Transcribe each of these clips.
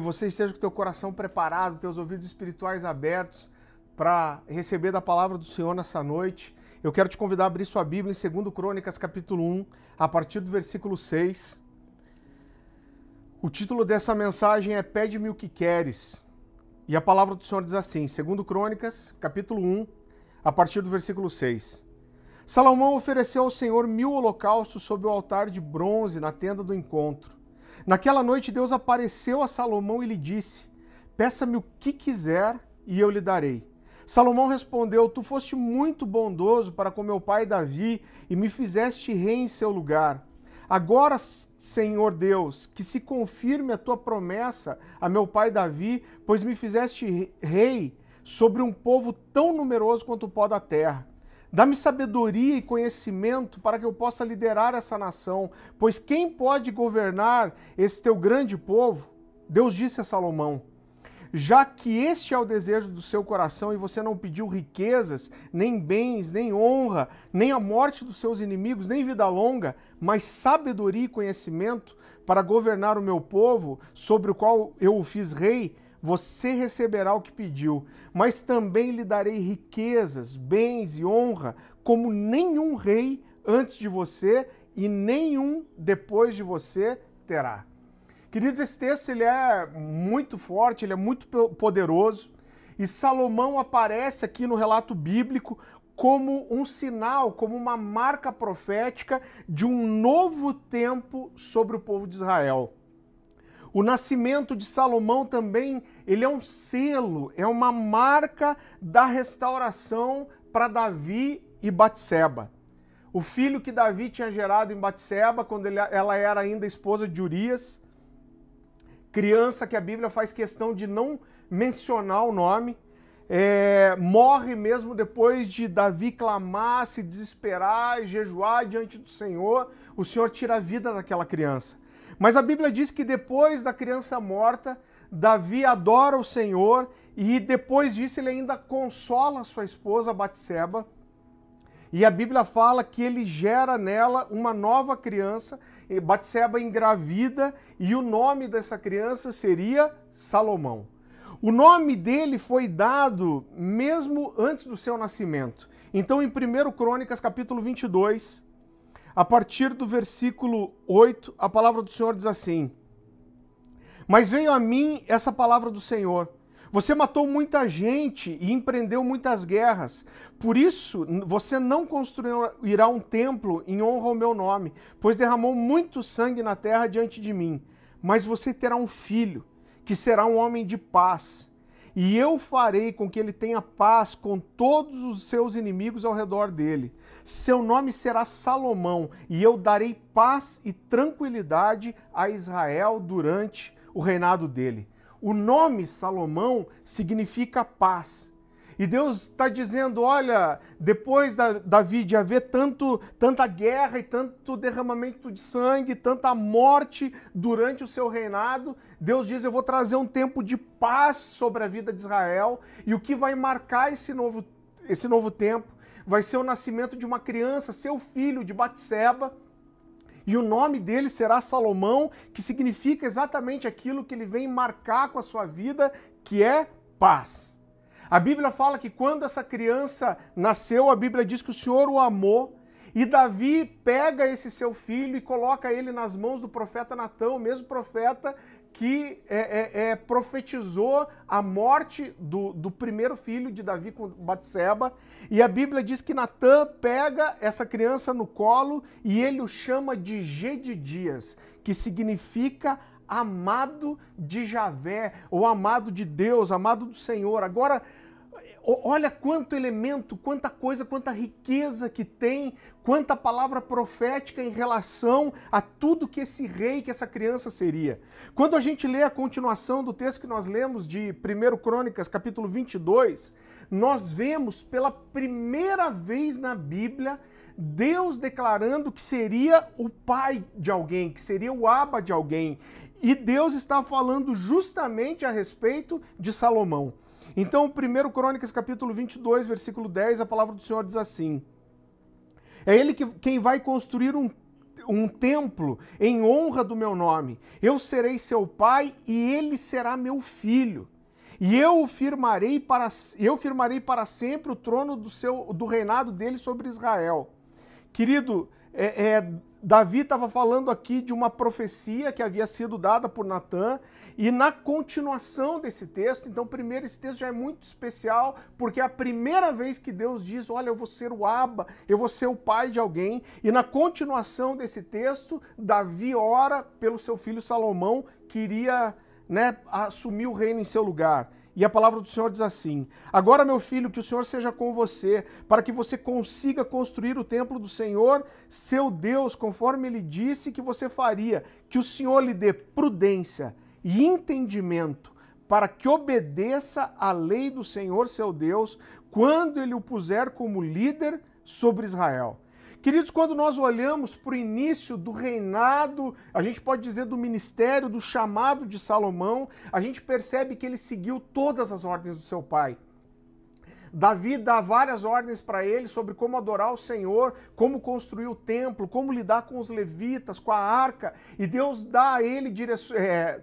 você esteja com teu coração preparado, teus ouvidos espirituais abertos para receber da palavra do Senhor nessa noite. Eu quero te convidar a abrir sua Bíblia em 2 Crônicas, capítulo 1, a partir do versículo 6. O título dessa mensagem é Pede-me o que queres. E a palavra do Senhor diz assim, 2 Crônicas, capítulo 1, a partir do versículo 6. Salomão ofereceu ao Senhor mil holocaustos sob o altar de bronze na tenda do encontro. Naquela noite Deus apareceu a Salomão e lhe disse: Peça-me o que quiser e eu lhe darei. Salomão respondeu: Tu foste muito bondoso para com meu pai Davi e me fizeste rei em seu lugar. Agora, Senhor Deus, que se confirme a tua promessa a meu pai Davi, pois me fizeste rei sobre um povo tão numeroso quanto o pó da terra. Dá-me sabedoria e conhecimento para que eu possa liderar essa nação, pois quem pode governar esse teu grande povo? Deus disse a Salomão: já que este é o desejo do seu coração e você não pediu riquezas, nem bens, nem honra, nem a morte dos seus inimigos, nem vida longa, mas sabedoria e conhecimento para governar o meu povo, sobre o qual eu o fiz rei, você receberá o que pediu, mas também lhe darei riquezas, bens e honra, como nenhum rei antes de você e nenhum depois de você terá. Queridos, esse texto ele é muito forte, ele é muito poderoso, e Salomão aparece aqui no relato bíblico como um sinal, como uma marca profética de um novo tempo sobre o povo de Israel. O nascimento de Salomão também, ele é um selo, é uma marca da restauração para Davi e Batseba. O filho que Davi tinha gerado em Batseba, quando ele, ela era ainda esposa de Urias, criança que a Bíblia faz questão de não mencionar o nome, é, morre mesmo depois de Davi clamar, se desesperar, jejuar diante do Senhor, o Senhor tira a vida daquela criança. Mas a Bíblia diz que depois da criança morta, Davi adora o Senhor e depois disso ele ainda consola sua esposa Batseba. E a Bíblia fala que ele gera nela uma nova criança, Batseba engravida, e o nome dessa criança seria Salomão. O nome dele foi dado mesmo antes do seu nascimento. Então, em 1 Crônicas, capítulo 22, a partir do versículo 8, a palavra do Senhor diz assim: Mas veio a mim essa palavra do Senhor. Você matou muita gente e empreendeu muitas guerras. Por isso, você não construirá um templo em honra ao meu nome, pois derramou muito sangue na terra diante de mim. Mas você terá um filho, que será um homem de paz e eu farei com que ele tenha paz com todos os seus inimigos ao redor dele. Seu nome será Salomão, e eu darei paz e tranquilidade a Israel durante o reinado dele. O nome Salomão significa paz. E Deus está dizendo: olha, depois da Davi de haver tanto, tanta guerra e tanto derramamento de sangue, tanta morte durante o seu reinado, Deus diz: eu vou trazer um tempo de paz sobre a vida de Israel. E o que vai marcar esse novo, esse novo tempo vai ser o nascimento de uma criança, seu filho de Batseba. E o nome dele será Salomão, que significa exatamente aquilo que ele vem marcar com a sua vida, que é paz. A Bíblia fala que quando essa criança nasceu, a Bíblia diz que o Senhor o amou. E Davi pega esse seu filho e coloca ele nas mãos do profeta Natão, o mesmo profeta que é, é, é, profetizou a morte do, do, primeiro filho de Davi com Batseba. E a Bíblia diz que Natã pega essa criança no colo e ele o chama de Gedidias, que significa amado de Javé, ou amado de Deus, amado do Senhor. Agora, olha quanto elemento, quanta coisa, quanta riqueza que tem, quanta palavra profética em relação a tudo que esse rei, que essa criança seria. Quando a gente lê a continuação do texto que nós lemos de 1 Crônicas, capítulo 22, nós vemos pela primeira vez na Bíblia Deus declarando que seria o pai de alguém, que seria o aba de alguém. E Deus está falando justamente a respeito de Salomão. Então, 1 Crônicas, capítulo 22, versículo 10, a palavra do Senhor diz assim: É ele que, quem vai construir um um templo em honra do meu nome. Eu serei seu pai e ele será meu filho. E eu firmarei para eu firmarei para sempre o trono do seu do reinado dele sobre Israel. Querido, é, é, Davi estava falando aqui de uma profecia que havia sido dada por Natan, e na continuação desse texto, então, primeiro, esse texto já é muito especial, porque é a primeira vez que Deus diz: Olha, eu vou ser o Abba, eu vou ser o pai de alguém, e na continuação desse texto, Davi ora pelo seu filho Salomão, que iria né, assumir o reino em seu lugar. E a palavra do Senhor diz assim: Agora, meu filho, que o Senhor seja com você, para que você consiga construir o templo do Senhor, seu Deus, conforme ele disse que você faria, que o Senhor lhe dê prudência e entendimento, para que obedeça à lei do Senhor, seu Deus, quando ele o puser como líder sobre Israel. Queridos, quando nós olhamos para o início do reinado, a gente pode dizer do ministério, do chamado de Salomão, a gente percebe que ele seguiu todas as ordens do seu pai. Davi dá várias ordens para ele sobre como adorar o Senhor, como construir o templo, como lidar com os levitas, com a arca, e Deus dá a ele direções. É,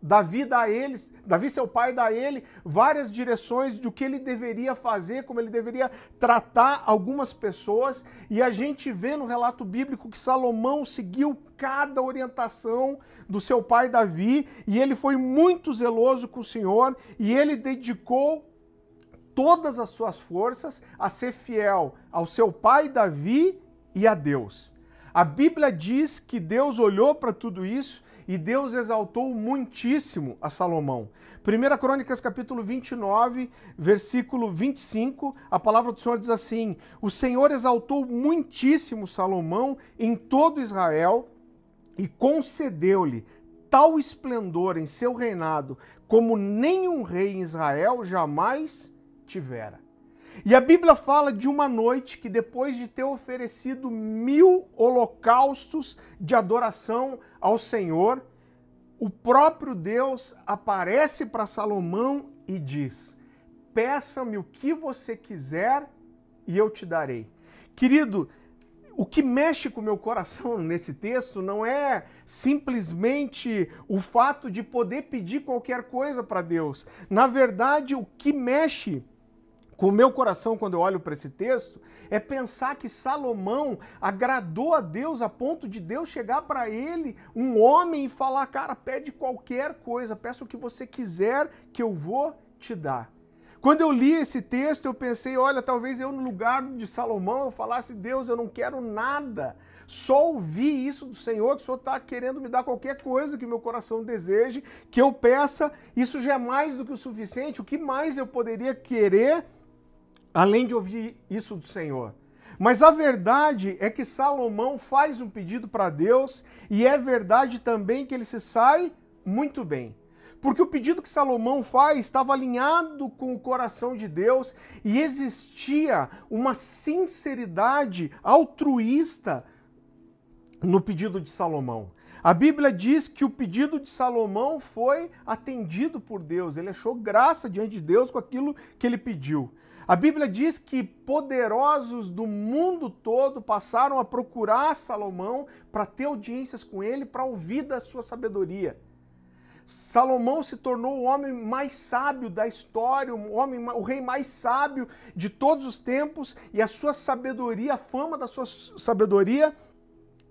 Davi dá a eles, Davi, seu pai, dá a ele várias direções de o que ele deveria fazer, como ele deveria tratar algumas pessoas, e a gente vê no relato bíblico que Salomão seguiu cada orientação do seu pai Davi, e ele foi muito zeloso com o Senhor, e ele dedicou todas as suas forças a ser fiel ao seu pai Davi e a Deus. A Bíblia diz que Deus olhou para tudo isso e Deus exaltou muitíssimo a Salomão. 1 Crônicas capítulo 29, versículo 25, a palavra do Senhor diz assim: O Senhor exaltou muitíssimo Salomão em todo Israel e concedeu-lhe tal esplendor em seu reinado como nenhum rei em Israel jamais tivera. E a Bíblia fala de uma noite que, depois de ter oferecido mil holocaustos de adoração ao Senhor, o próprio Deus aparece para Salomão e diz: Peça-me o que você quiser e eu te darei. Querido, o que mexe com o meu coração nesse texto não é simplesmente o fato de poder pedir qualquer coisa para Deus. Na verdade, o que mexe com o meu coração quando eu olho para esse texto é pensar que Salomão agradou a Deus a ponto de Deus chegar para ele, um homem, e falar: Cara, pede qualquer coisa, peça o que você quiser que eu vou te dar. Quando eu li esse texto, eu pensei: olha, talvez eu, no lugar de Salomão, eu falasse: Deus, eu não quero nada. Só ouvi isso do Senhor, que o Senhor está querendo me dar qualquer coisa que meu coração deseje, que eu peça. Isso já é mais do que o suficiente. O que mais eu poderia querer além de ouvir isso do Senhor. Mas a verdade é que Salomão faz um pedido para Deus e é verdade também que ele se sai muito bem. Porque o pedido que Salomão faz estava alinhado com o coração de Deus e existia uma sinceridade altruísta no pedido de Salomão. A Bíblia diz que o pedido de Salomão foi atendido por Deus, ele achou graça diante de Deus com aquilo que ele pediu. A Bíblia diz que poderosos do mundo todo passaram a procurar Salomão para ter audiências com ele, para ouvir da sua sabedoria. Salomão se tornou o homem mais sábio da história, o, homem, o rei mais sábio de todos os tempos, e a sua sabedoria, a fama da sua sabedoria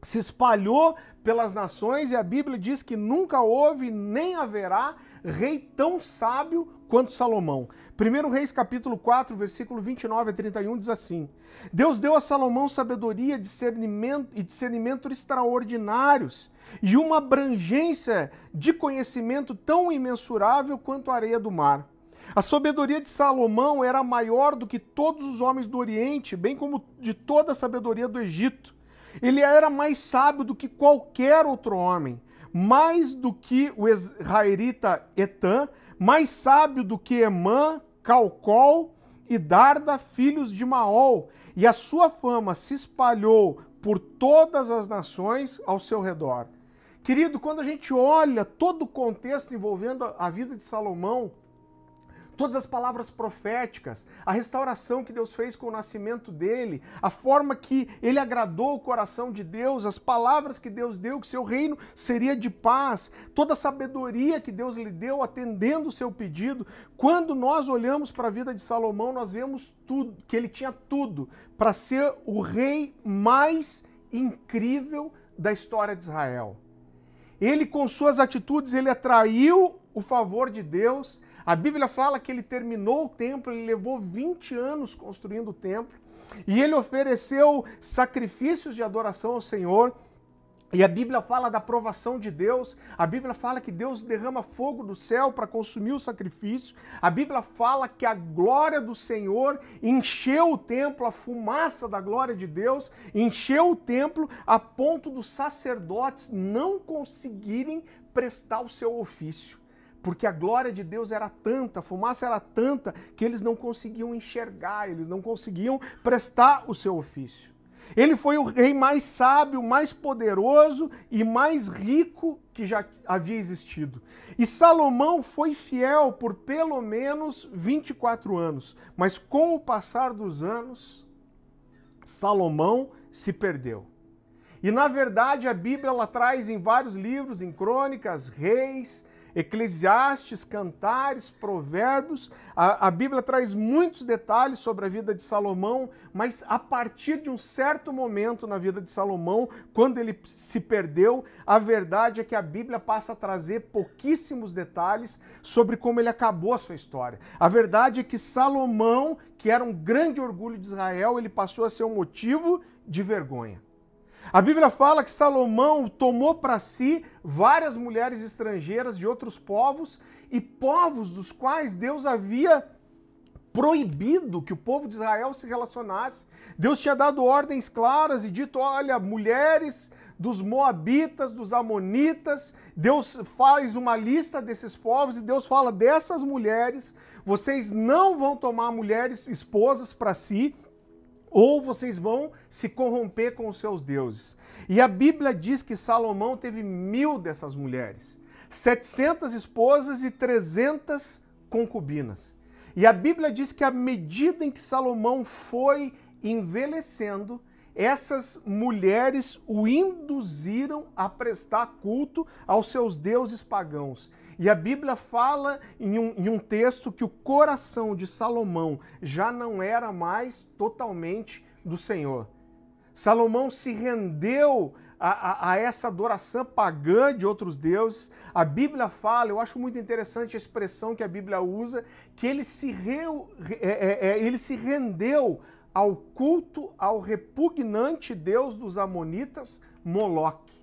se espalhou pelas nações, e a Bíblia diz que nunca houve nem haverá rei tão sábio quanto Salomão. 1 Reis capítulo 4, versículo 29 a 31 diz assim: Deus deu a Salomão sabedoria, discernimento e discernimento extraordinários e uma abrangência de conhecimento tão imensurável quanto a areia do mar. A sabedoria de Salomão era maior do que todos os homens do Oriente, bem como de toda a sabedoria do Egito. Ele era mais sábio do que qualquer outro homem, mais do que o israelita Etan, mais sábio do que Emã, Calcol e Darda, filhos de Maol, e a sua fama se espalhou por todas as nações ao seu redor. Querido, quando a gente olha todo o contexto envolvendo a vida de Salomão, todas as palavras proféticas, a restauração que Deus fez com o nascimento dele, a forma que ele agradou o coração de Deus, as palavras que Deus deu, que seu reino seria de paz, toda a sabedoria que Deus lhe deu atendendo o seu pedido. Quando nós olhamos para a vida de Salomão, nós vemos tudo, que ele tinha tudo para ser o rei mais incrível da história de Israel. Ele com suas atitudes, ele atraiu o favor de Deus, a Bíblia fala que ele terminou o templo, ele levou 20 anos construindo o templo, e ele ofereceu sacrifícios de adoração ao Senhor. E a Bíblia fala da aprovação de Deus, a Bíblia fala que Deus derrama fogo do céu para consumir o sacrifício, a Bíblia fala que a glória do Senhor encheu o templo, a fumaça da glória de Deus encheu o templo a ponto dos sacerdotes não conseguirem prestar o seu ofício porque a glória de Deus era tanta, a fumaça era tanta, que eles não conseguiam enxergar, eles não conseguiam prestar o seu ofício. Ele foi o rei mais sábio, mais poderoso e mais rico que já havia existido. E Salomão foi fiel por pelo menos 24 anos, mas com o passar dos anos, Salomão se perdeu. E na verdade a Bíblia ela traz em vários livros, em crônicas, reis, Eclesiastes, Cantares, Provérbios. A, a, Bíblia traz muitos detalhes sobre a vida de Salomão, mas a partir de um certo momento na vida de Salomão, quando ele se perdeu, a verdade é que a Bíblia passa a trazer pouquíssimos detalhes sobre como ele acabou a sua história. A verdade é que Salomão, que era um grande orgulho de Israel, ele passou a ser um motivo de vergonha. A Bíblia fala que Salomão tomou para si várias mulheres estrangeiras de outros povos e povos dos quais Deus havia proibido que o povo de Israel se relacionasse. Deus tinha dado ordens claras e dito: olha, mulheres dos Moabitas, dos Amonitas. Deus faz uma lista desses povos e Deus fala: dessas mulheres, vocês não vão tomar mulheres esposas para si, ou vocês vão se corromper com os seus deuses. E a Bíblia diz que Salomão teve mil dessas mulheres, 700 esposas e 300 concubinas. E a Bíblia diz que à medida em que Salomão foi envelhecendo, essas mulheres o induziram a prestar culto aos seus deuses pagãos. E a Bíblia fala em um, em um, texto que o coração de Salomão já não era mais totalmente do Senhor. Salomão se rendeu a, a, a, essa adoração pagã de outros deuses. A Bíblia fala, eu acho muito interessante a expressão que a Bíblia usa, que ele se, é, é, é ele se rendeu ao culto ao repugnante deus dos Amonitas, Moloque.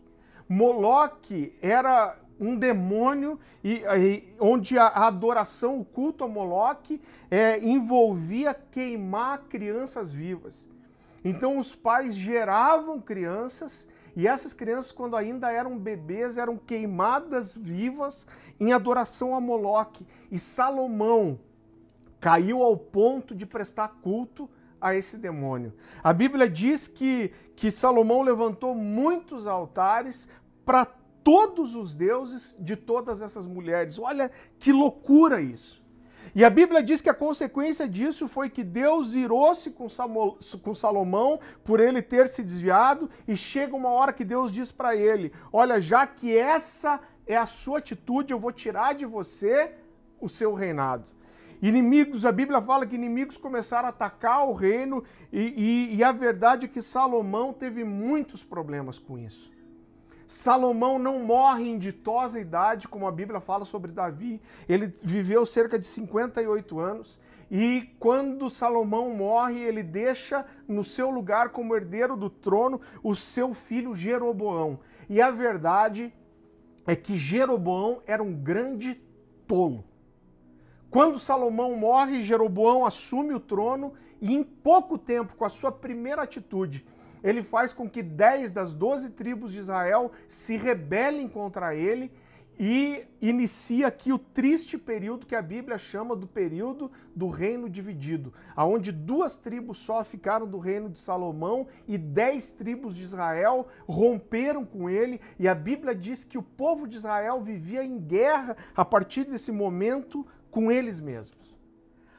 Moloque era um demônio e, e onde a, adoração, o culto a Moloque é, envolvia queimar crianças vivas. Então os pais geravam crianças e essas crianças, quando ainda eram bebês, eram queimadas vivas em adoração a Moloque. E Salomão caiu ao ponto de prestar culto a esse demônio. A Bíblia diz que, que Salomão levantou muitos altares para todos os deuses de todas essas mulheres. Olha que loucura isso. E a Bíblia diz que a consequência disso foi que Deus irou-se com, com Salomão por ele ter se desviado, e chega uma hora que Deus diz para ele: Olha, já que essa é a sua atitude, eu vou tirar de você o seu reinado. Inimigos, a Bíblia fala que inimigos começaram a atacar o reino, e, e, e a verdade é que Salomão teve muitos problemas com isso. Salomão não morre em ditosa idade, como a Bíblia fala sobre Davi. Ele viveu cerca de 58 anos. E quando Salomão morre, ele deixa no seu lugar como herdeiro do trono o seu filho Jeroboão. E a verdade é que Jeroboão era um grande tolo. Quando Salomão morre, Jeroboão assume o trono e em pouco tempo, com a sua primeira atitude, ele faz com que 10 das 12 tribos de Israel se rebelem contra ele e inicia aqui o triste período que a Bíblia chama do período do reino dividido, aonde duas tribos só ficaram do reino de Salomão e dez tribos de Israel romperam com ele, e a Bíblia diz que o povo de Israel vivia em guerra a partir desse momento com eles mesmos.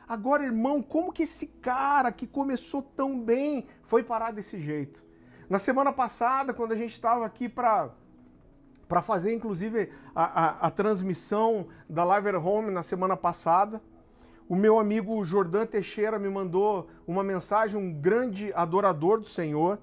Agora, irmão, como que esse cara que começou tão bem foi parar desse jeito? Na semana passada, quando a gente estava aqui para para fazer, inclusive, a, a, a, transmissão da Live Home na semana passada, o meu amigo Jordan Teixeira me mandou uma mensagem, um grande adorador do Senhor,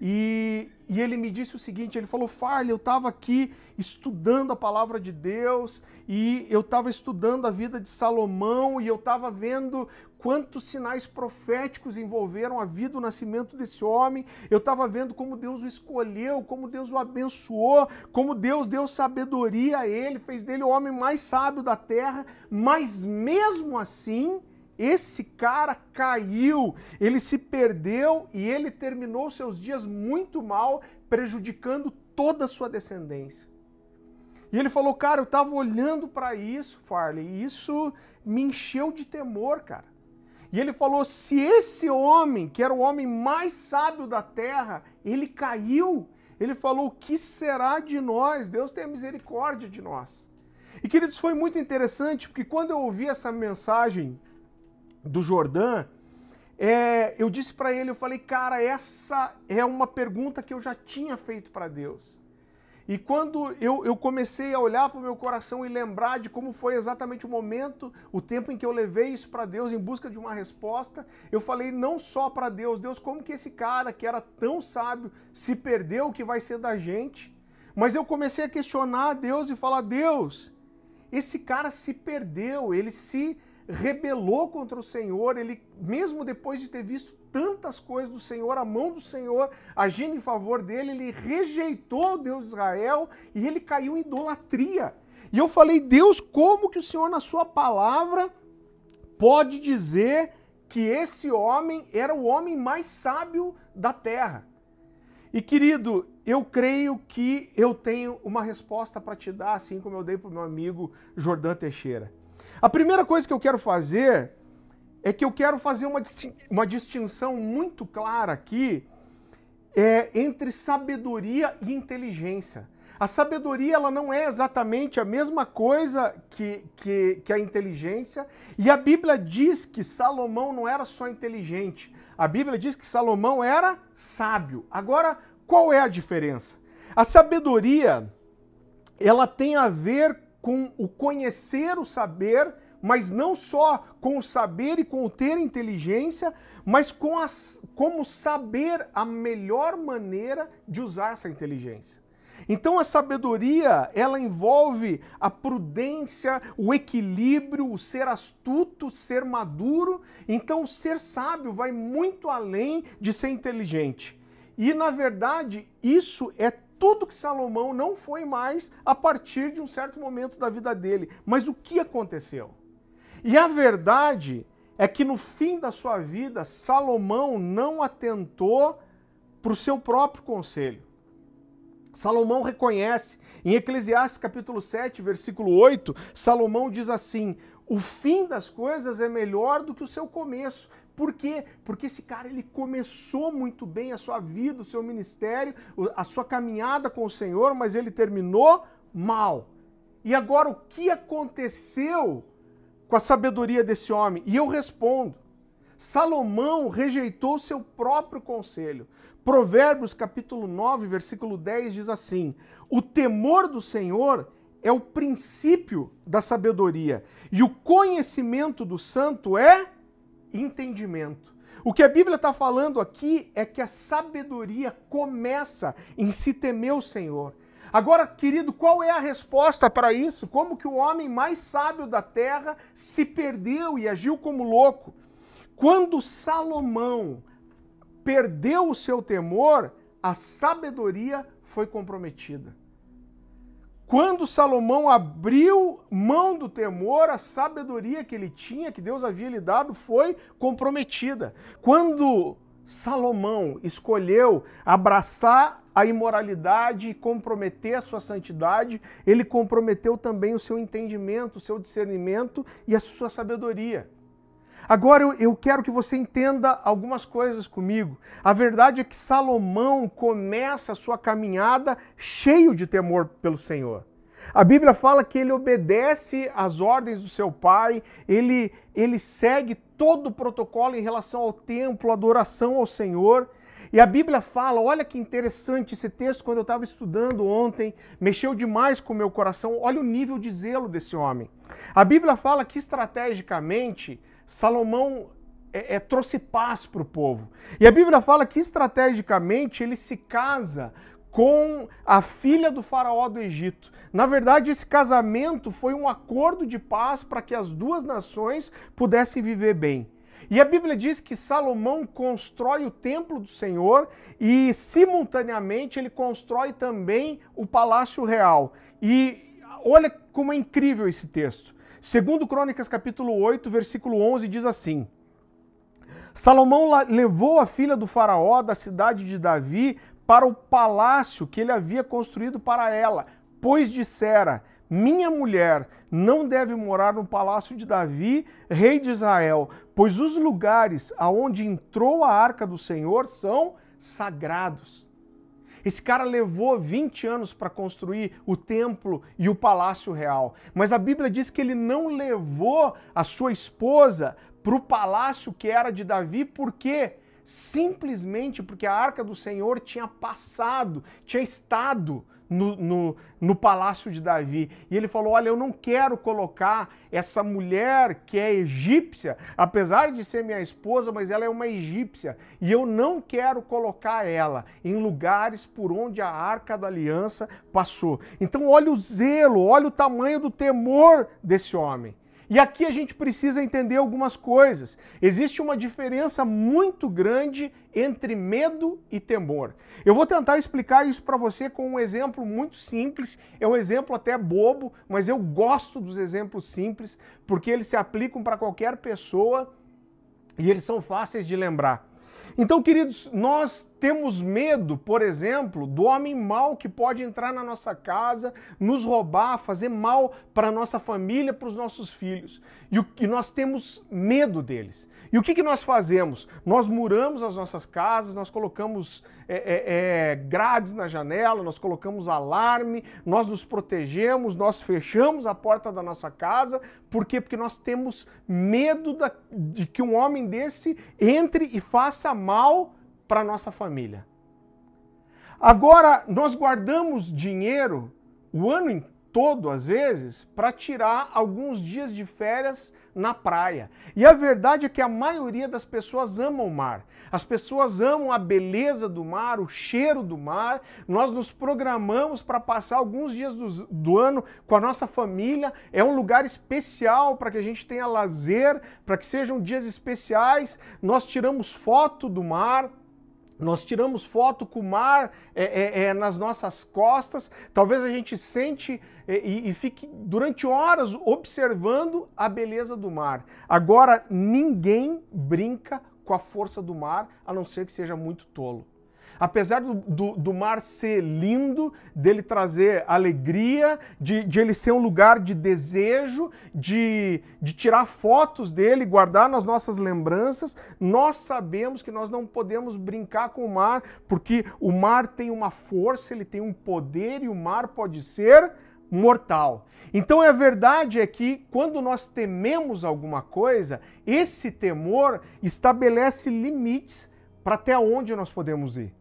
e, e ele me disse o seguinte: ele falou, Farley, eu estava aqui estudando a palavra de Deus e eu estava estudando a vida de Salomão e eu estava vendo quantos sinais proféticos envolveram a vida, o nascimento desse homem. Eu estava vendo como Deus o escolheu, como Deus o abençoou, como Deus deu sabedoria a ele, fez dele o homem mais sábio da terra, mas mesmo assim esse cara caiu, ele se perdeu e ele terminou seus dias muito mal, prejudicando toda a sua descendência. E ele falou, cara, eu estava olhando para isso, Farley, e isso me encheu de temor, cara. E ele falou: se esse homem, que era o homem mais sábio da terra, ele caiu, ele falou: o que será de nós? Deus tenha misericórdia de nós. E queridos, foi muito interessante, porque quando eu ouvi essa mensagem do Jordã, é, eu disse para ele, eu falei, cara, essa é uma pergunta que eu já tinha feito para Deus. E quando eu, eu comecei a olhar para o meu coração e lembrar de como foi exatamente o momento, o tempo em que eu levei isso para Deus em busca de uma resposta, eu falei não só para Deus, Deus, como que esse cara que era tão sábio se perdeu, o que vai ser da gente? Mas eu comecei a questionar a Deus e falar: Deus, esse cara se perdeu, ele se rebelou contra o Senhor, ele, mesmo depois de ter visto tantas coisas do Senhor, a mão do Senhor agindo em favor dele, ele rejeitou o Deus de Israel e ele caiu em idolatria. E eu falei, Deus, como que o Senhor, na sua palavra, pode dizer que esse homem era o homem mais sábio da terra? E querido, eu creio que eu tenho uma resposta para te dar, assim como eu dei para o meu amigo Jordão Teixeira. A primeira coisa que eu quero fazer é que eu quero fazer uma, uma distinção muito clara aqui é, entre sabedoria e inteligência. A sabedoria ela não é exatamente a mesma coisa que, que, que, a inteligência, e a Bíblia diz que Salomão não era só inteligente, a Bíblia diz que Salomão era sábio. Agora, qual é a diferença? A sabedoria ela tem a ver com o conhecer o saber, mas não só com o saber e com o ter inteligência, mas com as, como saber a melhor maneira de usar essa inteligência. Então a sabedoria, ela envolve a prudência, o equilíbrio, o ser astuto, ser maduro. Então o ser sábio vai muito além de ser inteligente. E na verdade, isso é tudo que Salomão não foi mais a partir de um certo momento da vida dele. Mas o que aconteceu? E a verdade é que no fim da sua vida, Salomão não atentou para o seu próprio conselho. Salomão reconhece, em Eclesiastes capítulo 7, versículo 8, Salomão diz assim: "O fim das coisas é melhor do que o seu começo". Por quê? Porque esse cara ele começou muito bem a sua vida, o seu ministério, a sua caminhada com o Senhor, mas ele terminou mal. E agora o que aconteceu com a sabedoria desse homem? E eu respondo: Salomão rejeitou seu próprio conselho. Provérbios capítulo 9, versículo 10 diz assim: O temor do Senhor é o princípio da sabedoria, e o conhecimento do santo é entendimento. O que a Bíblia está falando aqui é que a sabedoria começa em se temer o Senhor. Agora, querido, qual é a resposta para isso? Como que o homem mais sábio da terra se perdeu e agiu como louco? Quando Salomão perdeu o seu temor, a sabedoria foi comprometida. Quando Salomão abriu mão do temor, a sabedoria que ele tinha, que Deus havia lhe dado, foi comprometida. Quando Salomão escolheu abraçar a imoralidade e comprometer a sua santidade, ele comprometeu também o seu entendimento, o seu discernimento e a sua sabedoria. Agora eu, eu quero que você entenda algumas coisas comigo. A verdade é que Salomão começa a sua caminhada cheio de temor pelo Senhor. A Bíblia fala que ele obedece às ordens do seu pai, ele, ele segue todo o protocolo em relação ao templo, adoração ao Senhor. E a Bíblia fala, olha que interessante esse texto, quando eu estava estudando ontem, mexeu demais com o meu coração. Olha o nível de zelo desse homem. A Bíblia fala que estrategicamente Salomão é, é, trouxe paz para o povo. E a Bíblia fala que estrategicamente ele se casa com a filha do faraó do Egito. Na verdade, esse casamento foi um acordo de paz para que as duas nações pudessem viver bem. E a Bíblia diz que Salomão constrói o templo do Senhor e, simultaneamente, ele constrói também o palácio real. E olha como é incrível esse texto. Segundo Crônicas capítulo 8, versículo 11 diz assim: Salomão levou a filha do faraó da cidade de Davi para o palácio que ele havia construído para ela, pois dissera: minha mulher não deve morar no palácio de Davi, rei de Israel, pois os lugares aonde entrou a arca do Senhor são sagrados. Esse cara levou 20 anos para construir o templo e o palácio real. Mas a Bíblia diz que ele não levou a sua esposa para o palácio que era de Davi, por quê? Simplesmente porque a arca do Senhor tinha passado, tinha estado no, no, no, palácio de Davi. E ele falou: Olha, eu não quero colocar essa mulher que é egípcia, apesar de ser minha esposa, mas ela é uma egípcia. E eu não quero colocar ela em lugares por onde a arca da aliança passou. Então, olha o zelo, olha o tamanho do temor desse homem. E aqui a gente precisa entender algumas coisas. Existe uma diferença muito grande entre medo e temor. Eu vou tentar explicar isso para você com um exemplo muito simples. É um exemplo até bobo, mas eu gosto dos exemplos simples porque eles se aplicam para qualquer pessoa e eles são fáceis de lembrar. Então, queridos, nós temos medo, por exemplo, do homem mau que pode entrar na nossa casa, nos roubar, fazer mal para nossa família, para os nossos filhos. E, o, e nós temos medo deles. E o que, que nós fazemos? Nós muramos as nossas casas, nós colocamos é, é, é, grades na janela, nós colocamos alarme, nós nos protegemos, nós fechamos a porta da nossa casa. Por quê? Porque nós temos medo da, de que um homem desse entre e faça mal para nossa família. Agora, nós guardamos dinheiro o ano todo, às vezes, para tirar alguns dias de férias na praia. E a verdade é que a maioria das pessoas amam o mar. As pessoas amam a beleza do mar, o cheiro do mar. Nós nos programamos para passar alguns dias do, do, ano com a nossa família. É um lugar especial para que a gente tenha lazer, para que sejam dias especiais. Nós tiramos foto do mar. Nós tiramos foto com o mar é, é, é, nas nossas costas, talvez a gente sente e, e fique durante horas observando a beleza do mar. Agora, ninguém brinca com a força do mar, a não ser que seja muito tolo. Apesar do, do, do, mar ser lindo, dele trazer alegria, de, de ele ser um lugar de desejo, de, de tirar fotos dele, guardar nas nossas lembranças, nós sabemos que nós não podemos brincar com o mar, porque o mar tem uma força, ele tem um poder e o mar pode ser mortal. Então a verdade é que quando nós tememos alguma coisa, esse temor estabelece limites para até onde nós podemos ir.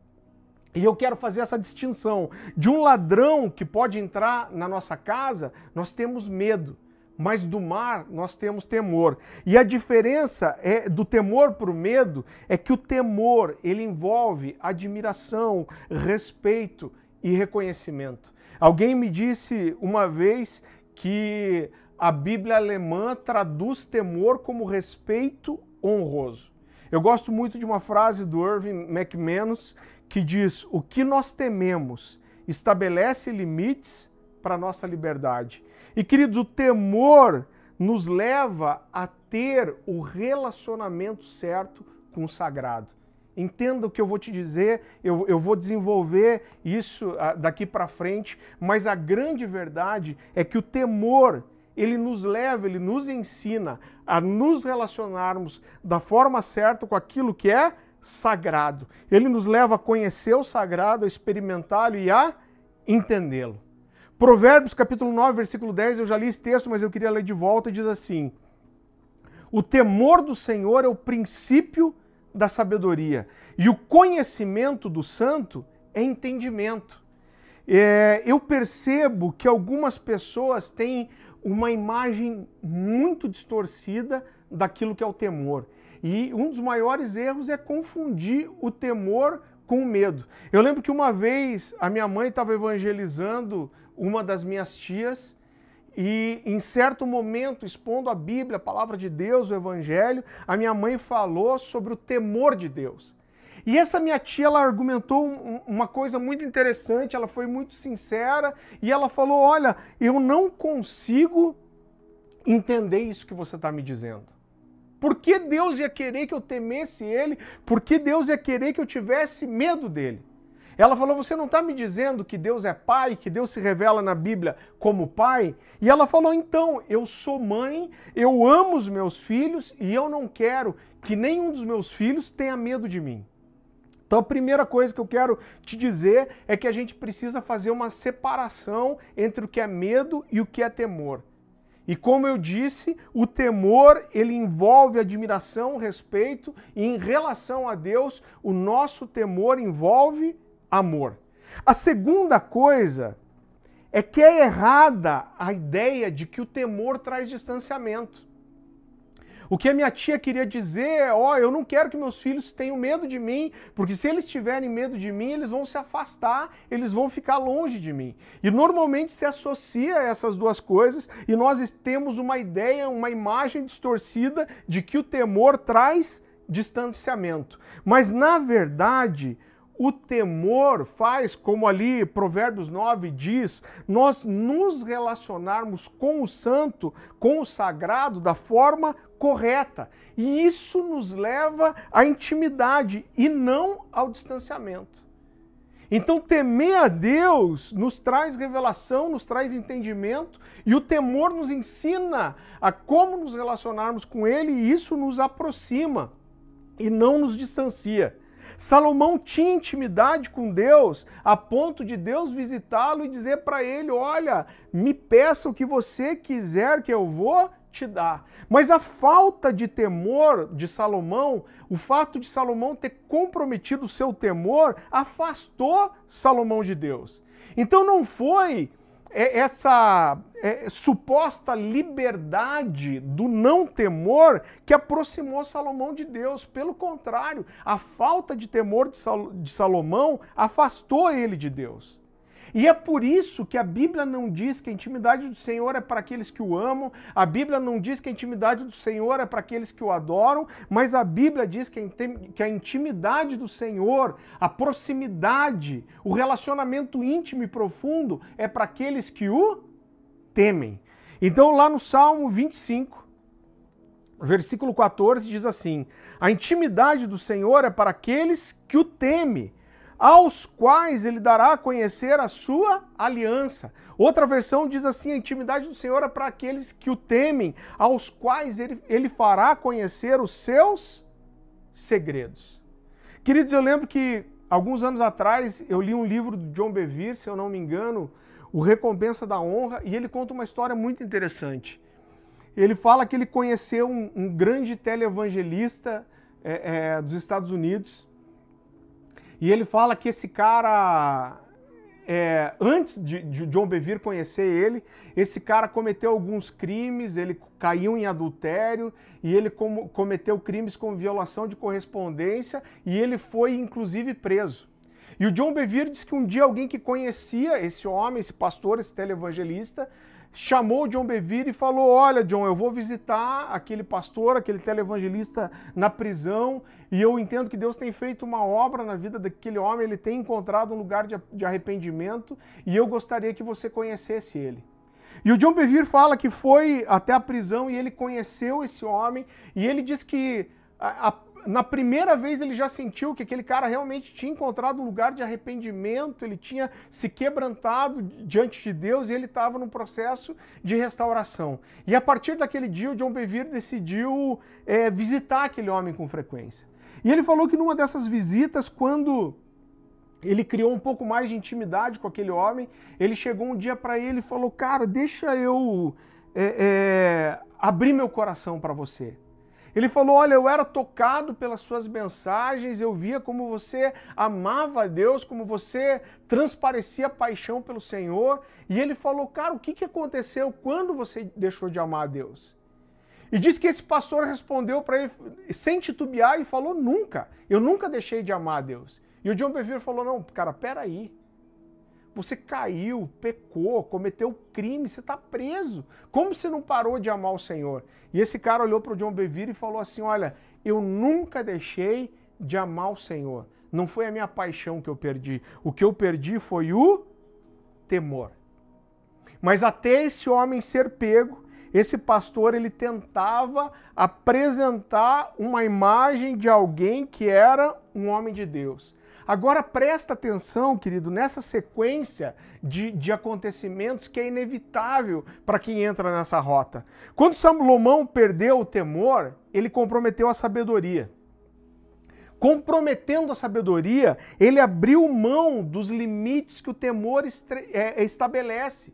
E eu quero fazer essa distinção. De um ladrão que pode entrar na nossa casa, nós temos medo. Mas do mar nós temos temor. E a diferença é do temor para o medo é que o temor ele envolve admiração, respeito e reconhecimento. Alguém me disse uma vez que a Bíblia alemã traduz temor como respeito honroso. Eu gosto muito de uma frase do Irving McManus que diz: o que nós tememos estabelece limites para a nossa liberdade. E queridos, o temor nos leva a ter o relacionamento certo com o sagrado. Entenda o que eu vou te dizer, eu, eu vou desenvolver isso uh, daqui para frente, mas a grande verdade é que o temor ele nos leva, ele nos ensina a nos relacionarmos da forma certa com aquilo que é sagrado. Ele nos leva a conhecer o sagrado, a experimentá-lo e a entendê-lo. Provérbios capítulo 9, versículo 10, eu já li esse texto, mas eu queria ler de volta, diz assim: O temor do Senhor é o princípio da sabedoria, e o conhecimento do santo é entendimento. É, eu percebo que algumas pessoas têm uma imagem muito distorcida daquilo que é o temor. E um dos maiores erros é confundir o temor com o medo. Eu lembro que uma vez a minha mãe estava evangelizando uma das minhas tias e em certo momento, expondo a Bíblia, a palavra de Deus, o Evangelho, a minha mãe falou sobre o temor de Deus. E essa minha tia, ela argumentou uma coisa muito interessante, ela foi muito sincera e ela falou: Olha, eu não consigo entender isso que você está me dizendo. Por que Deus ia querer que eu temesse Ele? Por que Deus ia querer que eu tivesse medo dele? Ela falou: Você não está me dizendo que Deus é pai, que Deus se revela na Bíblia como pai? E ela falou: Então, eu sou mãe, eu amo os meus filhos e eu não quero que nenhum dos meus filhos tenha medo de mim. Então a primeira coisa que eu quero te dizer é que a gente precisa fazer uma separação entre o que é medo e o que é temor. E como eu disse, o temor ele envolve admiração, respeito, e em relação a Deus, o nosso temor envolve amor. A segunda coisa é que é errada a ideia de que o temor traz distanciamento. O que a minha tia queria dizer é: ó, oh, eu não quero que meus filhos tenham medo de mim, porque se eles tiverem medo de mim, eles vão se afastar, eles vão ficar longe de mim. E normalmente se associa essas duas coisas e nós temos uma ideia, uma imagem distorcida de que o temor traz distanciamento. Mas na verdade, o temor faz, como ali Provérbios 9 diz, nós nos relacionarmos com o santo, com o sagrado, da forma correta. E isso nos leva à intimidade e não ao distanciamento. Então, temer a Deus nos traz revelação, nos traz entendimento, e o temor nos ensina a como nos relacionarmos com Ele, e isso nos aproxima e não nos distancia. Salomão tinha intimidade com Deus a ponto de Deus visitá-lo e dizer para ele: Olha, me peça o que você quiser que eu vou te dar. Mas a falta de temor de Salomão, o fato de Salomão ter comprometido o seu temor, afastou Salomão de Deus. Então não foi essa é, suposta liberdade do não temor que aproximou Salomão de Deus. Pelo contrário, a falta de temor de Salomão afastou ele de Deus. E é por isso que a Bíblia não diz que a intimidade do Senhor é para aqueles que o amam, a Bíblia não diz que a intimidade do Senhor é para aqueles que o adoram, mas a Bíblia diz que a intimidade do Senhor, a proximidade, o relacionamento íntimo e profundo é para aqueles que o temem. Então, lá no Salmo 25, versículo 14, diz assim: A intimidade do Senhor é para aqueles que o temem aos quais ele dará a conhecer a sua aliança. Outra versão diz assim: a intimidade do Senhor é para aqueles que o temem, aos quais ele, ele fará conhecer os seus segredos. Queridos, eu lembro que alguns anos atrás eu li um livro do John Bevere, se eu não me engano, O Recompensa da Honra, e ele conta uma história muito interessante. Ele fala que ele conheceu um, um grande televangelista é, é, dos Estados Unidos, e ele fala que esse cara, é, antes de, de, John Bevere conhecer ele, esse cara cometeu alguns crimes, ele caiu em adultério e ele com, cometeu crimes com violação de correspondência e ele foi inclusive preso. E o John Bevere diz que um dia alguém que conhecia esse homem, esse pastor, esse televangelista, chamou o John Bevere e falou: Olha, John, eu vou visitar aquele pastor, aquele televangelista na prisão, e eu entendo que Deus tem feito uma obra na vida daquele homem, ele tem encontrado um lugar de arrependimento, e eu gostaria que você conhecesse ele. E o John Bevere fala que foi até a prisão e ele conheceu esse homem, e ele diz que a, a na primeira vez ele já sentiu que aquele cara realmente tinha encontrado um lugar de arrependimento, ele tinha se quebrantado diante de Deus e ele estava num processo de restauração. E a partir daquele dia, o John Bevere decidiu é, visitar aquele homem com frequência. E ele falou que numa dessas visitas, quando ele criou um pouco mais de intimidade com aquele homem. Ele chegou um dia para ele e falou: Cara, deixa eu é, é, abrir meu coração para você. Ele falou: Olha, eu era tocado pelas suas mensagens, eu via como você amava a Deus, como você transparecia paixão pelo Senhor. E ele falou: Cara, o que, que aconteceu quando você deixou de amar a Deus? E diz que esse pastor respondeu para ele sem titubear e falou: Nunca, eu nunca deixei de amar a Deus. E o John Bevere falou: Não, cara, peraí. Você caiu, pecou, cometeu crime, você está preso. Como você não parou de amar o Senhor? E esse cara olhou para o John Bevere e falou assim: Olha, eu nunca deixei de amar o Senhor. Não foi a minha paixão que eu perdi. O que eu perdi foi o temor. Mas até esse homem ser pego, esse pastor ele tentava apresentar uma imagem de alguém que era um homem de Deus. Agora presta atenção, querido, nessa sequência de, de acontecimentos que é inevitável para quem entra nessa rota. Quando Salomão perdeu o temor, ele comprometeu a sabedoria. Comprometendo a sabedoria, ele abriu mão dos limites que o temor é, estabelece.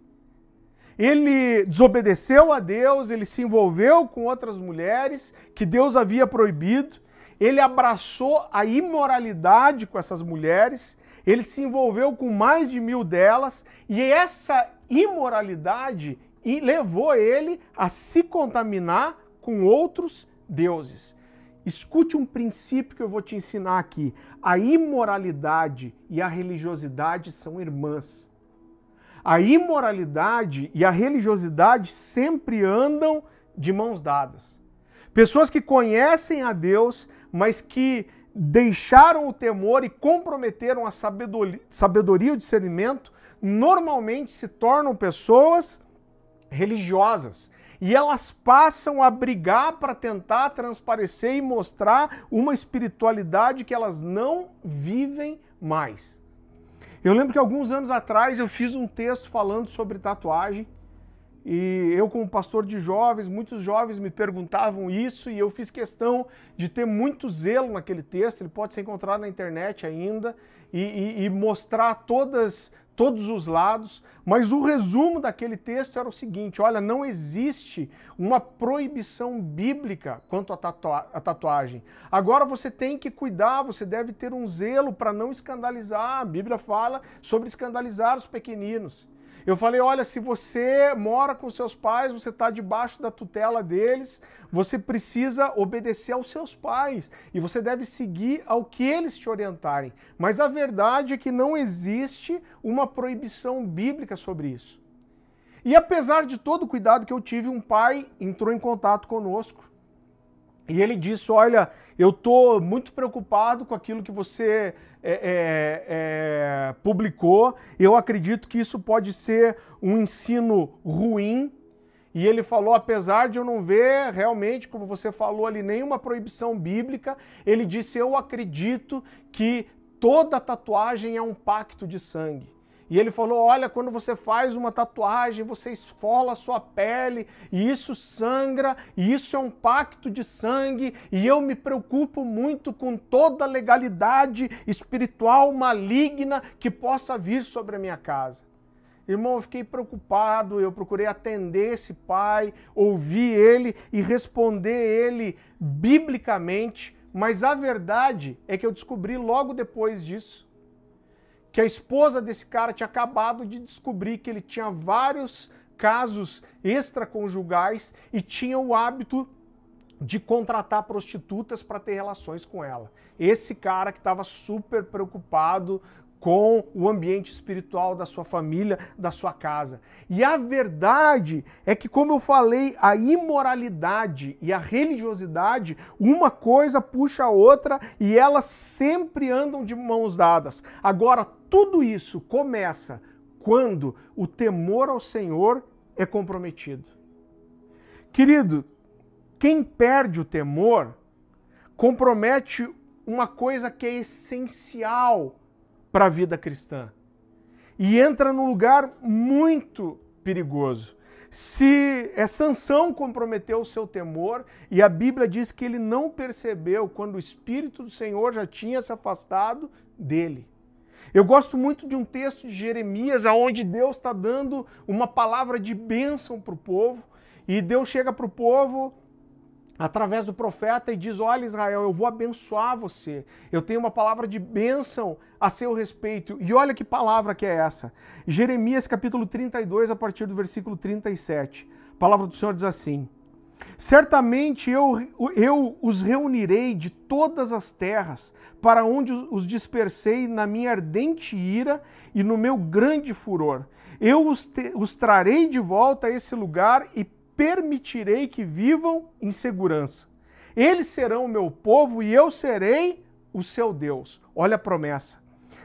Ele desobedeceu a Deus, ele se envolveu com outras mulheres que Deus havia proibido, ele abraçou a imoralidade com essas mulheres, ele se envolveu com mais de mil delas, e essa imoralidade levou ele a se contaminar com outros deuses. Escute um princípio que eu vou te ensinar aqui. A imoralidade e a religiosidade são irmãs. A imoralidade e a religiosidade sempre andam de mãos dadas. Pessoas que conhecem a Deus, mas que deixaram o temor e comprometeram a sabedoria, sabedoria e o discernimento, normalmente se tornam pessoas religiosas. E elas passam a brigar para tentar transparecer e mostrar uma espiritualidade que elas não vivem mais. Eu lembro que alguns anos atrás eu fiz um texto falando sobre tatuagem e eu, como pastor de jovens, muitos jovens me perguntavam isso e eu fiz questão de ter muito zelo naquele texto. Ele pode ser encontrado na internet ainda e, e, e mostrar todas, todos os lados. Mas o resumo daquele texto era o seguinte: olha, não existe uma proibição bíblica quanto à tatua tatuagem. Agora você tem que cuidar, você deve ter um zelo para não escandalizar. A Bíblia fala sobre escandalizar os pequeninos. Eu falei: olha, se você mora com seus pais, você está debaixo da tutela deles, você precisa obedecer aos seus pais e você deve seguir ao que eles te orientarem. Mas a verdade é que não existe uma proibição bíblica sobre isso. E apesar de todo o cuidado que eu tive, um pai entrou em contato conosco e ele disse: Olha, eu estou muito preocupado com aquilo que você é, é, é, publicou. Eu acredito que isso pode ser um ensino ruim. E ele falou, apesar de eu não ver realmente, como você falou ali, nenhuma proibição bíblica, ele disse: Eu acredito que toda tatuagem é um pacto de sangue. E ele falou: olha, quando você faz uma tatuagem, você esfola a sua pele, e isso sangra, e isso é um pacto de sangue, e eu me preocupo muito com toda a legalidade espiritual maligna que possa vir sobre a minha casa. Irmão, eu fiquei preocupado, eu procurei atender esse pai, ouvir ele e responder ele biblicamente, mas a verdade é que eu descobri logo depois disso que a esposa desse cara tinha acabado de descobrir que ele tinha vários casos extraconjugais e tinha o hábito de contratar prostitutas para ter relações com ela. Esse cara que estava super preocupado com o ambiente espiritual da sua família, da sua casa. E a verdade é que, como eu falei, a imoralidade e a religiosidade, uma coisa puxa a outra e elas sempre andam de mãos dadas. Agora, tudo isso começa quando o temor ao Senhor é comprometido. Querido, quem perde o temor compromete uma coisa que é essencial para a vida cristã. E entra num lugar muito perigoso. Se é Sansão comprometeu o seu temor, e a Bíblia diz que ele não percebeu quando o Espírito do Senhor já tinha se afastado dele. Eu gosto muito de um texto de Jeremias, onde Deus está dando uma palavra de bênção para o povo, e Deus chega para o povo através do profeta e diz: Olha, Israel, eu vou abençoar você. Eu tenho uma palavra de bênção a seu respeito. E olha que palavra que é essa. Jeremias capítulo 32, a partir do versículo 37. A palavra do Senhor diz assim: Certamente eu, eu os reunirei de todas as terras, para onde os dispersei na minha ardente ira e no meu grande furor. Eu os, te, os trarei de volta a esse lugar e permitirei que vivam em segurança. Eles serão o meu povo e eu serei o seu Deus. Olha a promessa.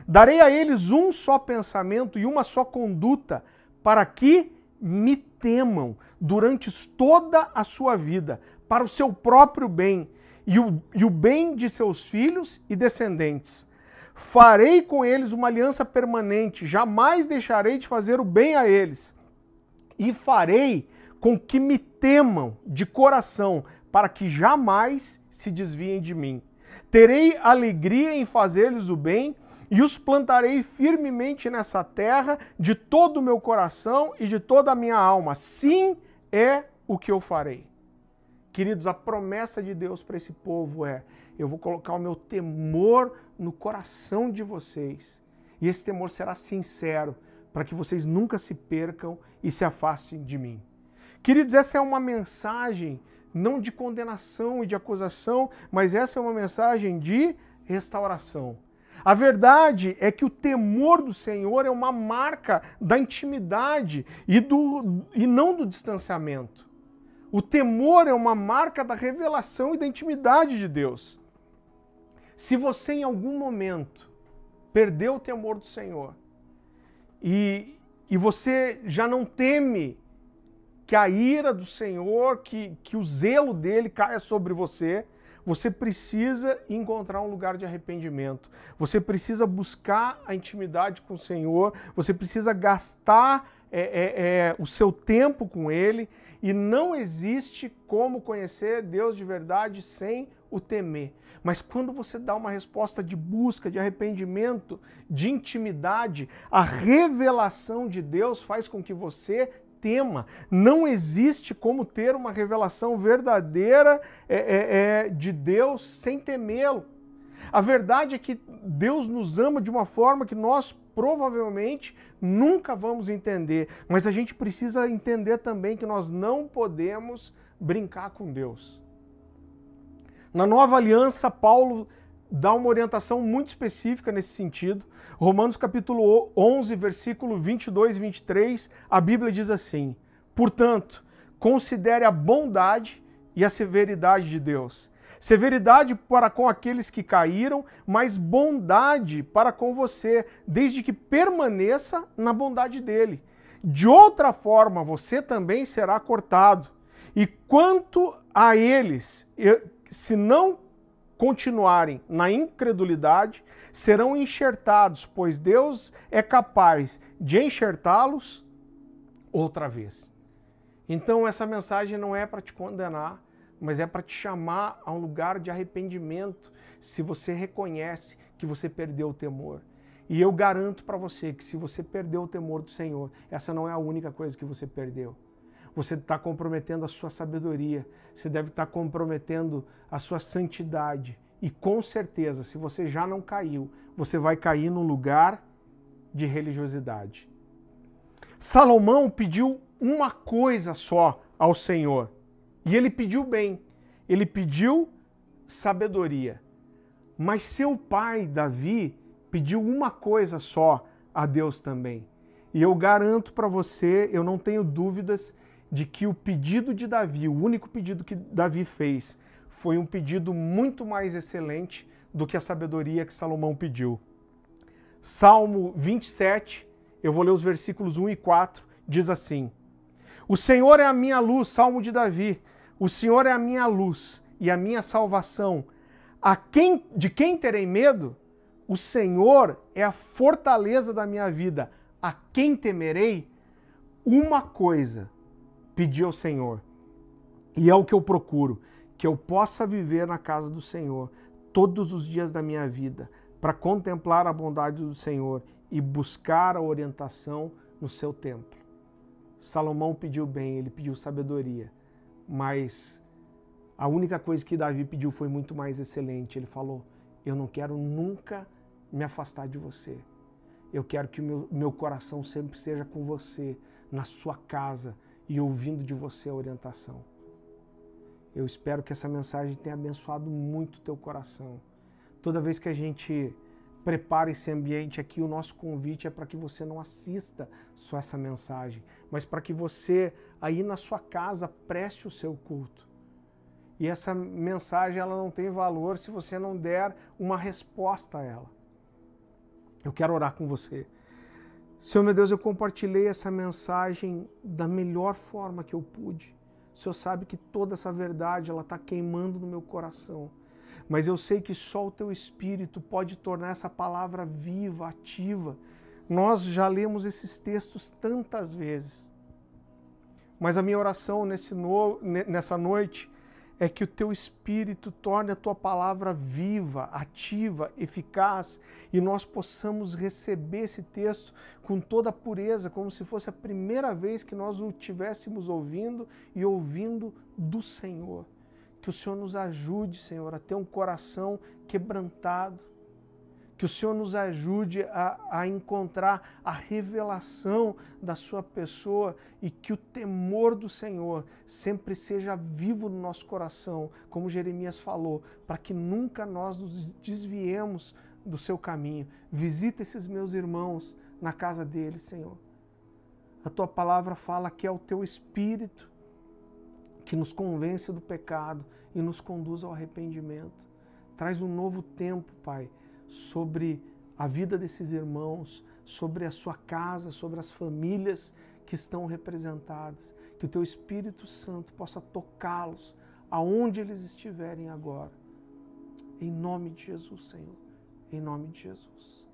Darei a eles um só pensamento e uma só conduta, para que me temam durante toda a sua vida, para o seu próprio bem e o, e o bem de seus filhos e descendentes. Farei com eles uma aliança permanente, jamais deixarei de fazer o bem a eles. E farei com que me temam de coração, para que jamais se desviem de mim. Terei alegria em fazer-lhes o bem e os plantarei firmemente nessa terra de todo o meu coração e de toda a minha alma. Sim, é o que eu farei. Queridos, a promessa de Deus para esse povo é: eu vou colocar o meu temor no coração de vocês. E esse temor será sincero, para que vocês nunca se percam e se afastem de mim. Queridos, essa é uma mensagem não de condenação e de acusação, mas essa é uma mensagem de restauração. A verdade é que o temor do Senhor é uma marca da intimidade e, do, e não do distanciamento. O temor é uma marca da revelação e da intimidade de Deus. Se você em algum momento perdeu o temor do Senhor e, e você já não teme que a ira do Senhor, que, que o zelo dele caia sobre você, você precisa encontrar um lugar de arrependimento. Você precisa buscar a intimidade com o Senhor. Você precisa gastar é, é, é, o seu tempo com Ele. E não existe como conhecer Deus de verdade sem o temer. Mas quando você dá uma resposta de busca, de arrependimento, de intimidade, a revelação de Deus faz com que você tema. Não existe como ter uma revelação verdadeira é, é, é, de Deus sem temê-lo. A verdade é que Deus nos ama de uma forma que nós provavelmente nunca vamos entender, mas a gente precisa entender também que nós não podemos brincar com Deus. Na nova aliança, Paulo dá uma orientação muito específica nesse sentido. Romanos capítulo 11, versículo 22 e 23, a Bíblia diz assim: Portanto, considere a bondade e a severidade de Deus. Severidade para com aqueles que caíram, mas bondade para com você, desde que permaneça na bondade dele. De outra forma, você também será cortado. E quanto a eles, se não continuarem na incredulidade, serão enxertados, pois Deus é capaz de enxertá-los outra vez. Então, essa mensagem não é para te condenar, mas é para te chamar a um lugar de arrependimento, se você reconhece que você perdeu o temor. E eu garanto para você que se você perdeu o temor do Senhor, essa não é a única coisa que você perdeu você está comprometendo a sua sabedoria, você deve estar tá comprometendo a sua santidade. E com certeza, se você já não caiu, você vai cair num lugar de religiosidade. Salomão pediu uma coisa só ao Senhor. E ele pediu bem. Ele pediu sabedoria. Mas seu pai, Davi, pediu uma coisa só a Deus também. E eu garanto para você, eu não tenho dúvidas de que o pedido de Davi, o único pedido que Davi fez, foi um pedido muito mais excelente do que a sabedoria que Salomão pediu. Salmo 27, eu vou ler os versículos 1 e 4, diz assim: O Senhor é a minha luz, Salmo de Davi. O Senhor é a minha luz e a minha salvação. A quem de quem terei medo? O Senhor é a fortaleza da minha vida. A quem temerei? Uma coisa pedi ao Senhor. E é o que eu procuro, que eu possa viver na casa do Senhor todos os dias da minha vida, para contemplar a bondade do Senhor e buscar a orientação no seu templo. Salomão pediu bem, ele pediu sabedoria, mas a única coisa que Davi pediu foi muito mais excelente. Ele falou: Eu não quero nunca me afastar de você. Eu quero que o meu, meu coração sempre seja com você, na sua casa e ouvindo de você a orientação. Eu espero que essa mensagem tenha abençoado muito teu coração. Toda vez que a gente prepara esse ambiente aqui, o nosso convite é para que você não assista só essa mensagem, mas para que você aí na sua casa preste o seu culto. E essa mensagem ela não tem valor se você não der uma resposta a ela. Eu quero orar com você. Senhor meu Deus, eu compartilhei essa mensagem da melhor forma que eu pude. O Senhor sabe que toda essa verdade ela está queimando no meu coração mas eu sei que só o teu Espírito pode tornar essa palavra viva, ativa. Nós já lemos esses textos tantas vezes, mas a minha oração nesse no, nessa noite é que o teu Espírito torne a tua palavra viva, ativa, eficaz e nós possamos receber esse texto com toda a pureza, como se fosse a primeira vez que nós o tivéssemos ouvindo e ouvindo do Senhor. Que o Senhor nos ajude, Senhor, a ter um coração quebrantado. Que o Senhor nos ajude a, a encontrar a revelação da Sua pessoa e que o temor do Senhor sempre seja vivo no nosso coração, como Jeremias falou, para que nunca nós nos desviemos do seu caminho. Visita esses meus irmãos na casa deles, Senhor. A tua palavra fala que é o teu espírito que nos convence do pecado e nos conduz ao arrependimento. Traz um novo tempo, Pai, sobre a vida desses irmãos, sobre a sua casa, sobre as famílias que estão representadas. Que o Teu Espírito Santo possa tocá-los aonde eles estiverem agora. Em nome de Jesus, Senhor. Em nome de Jesus.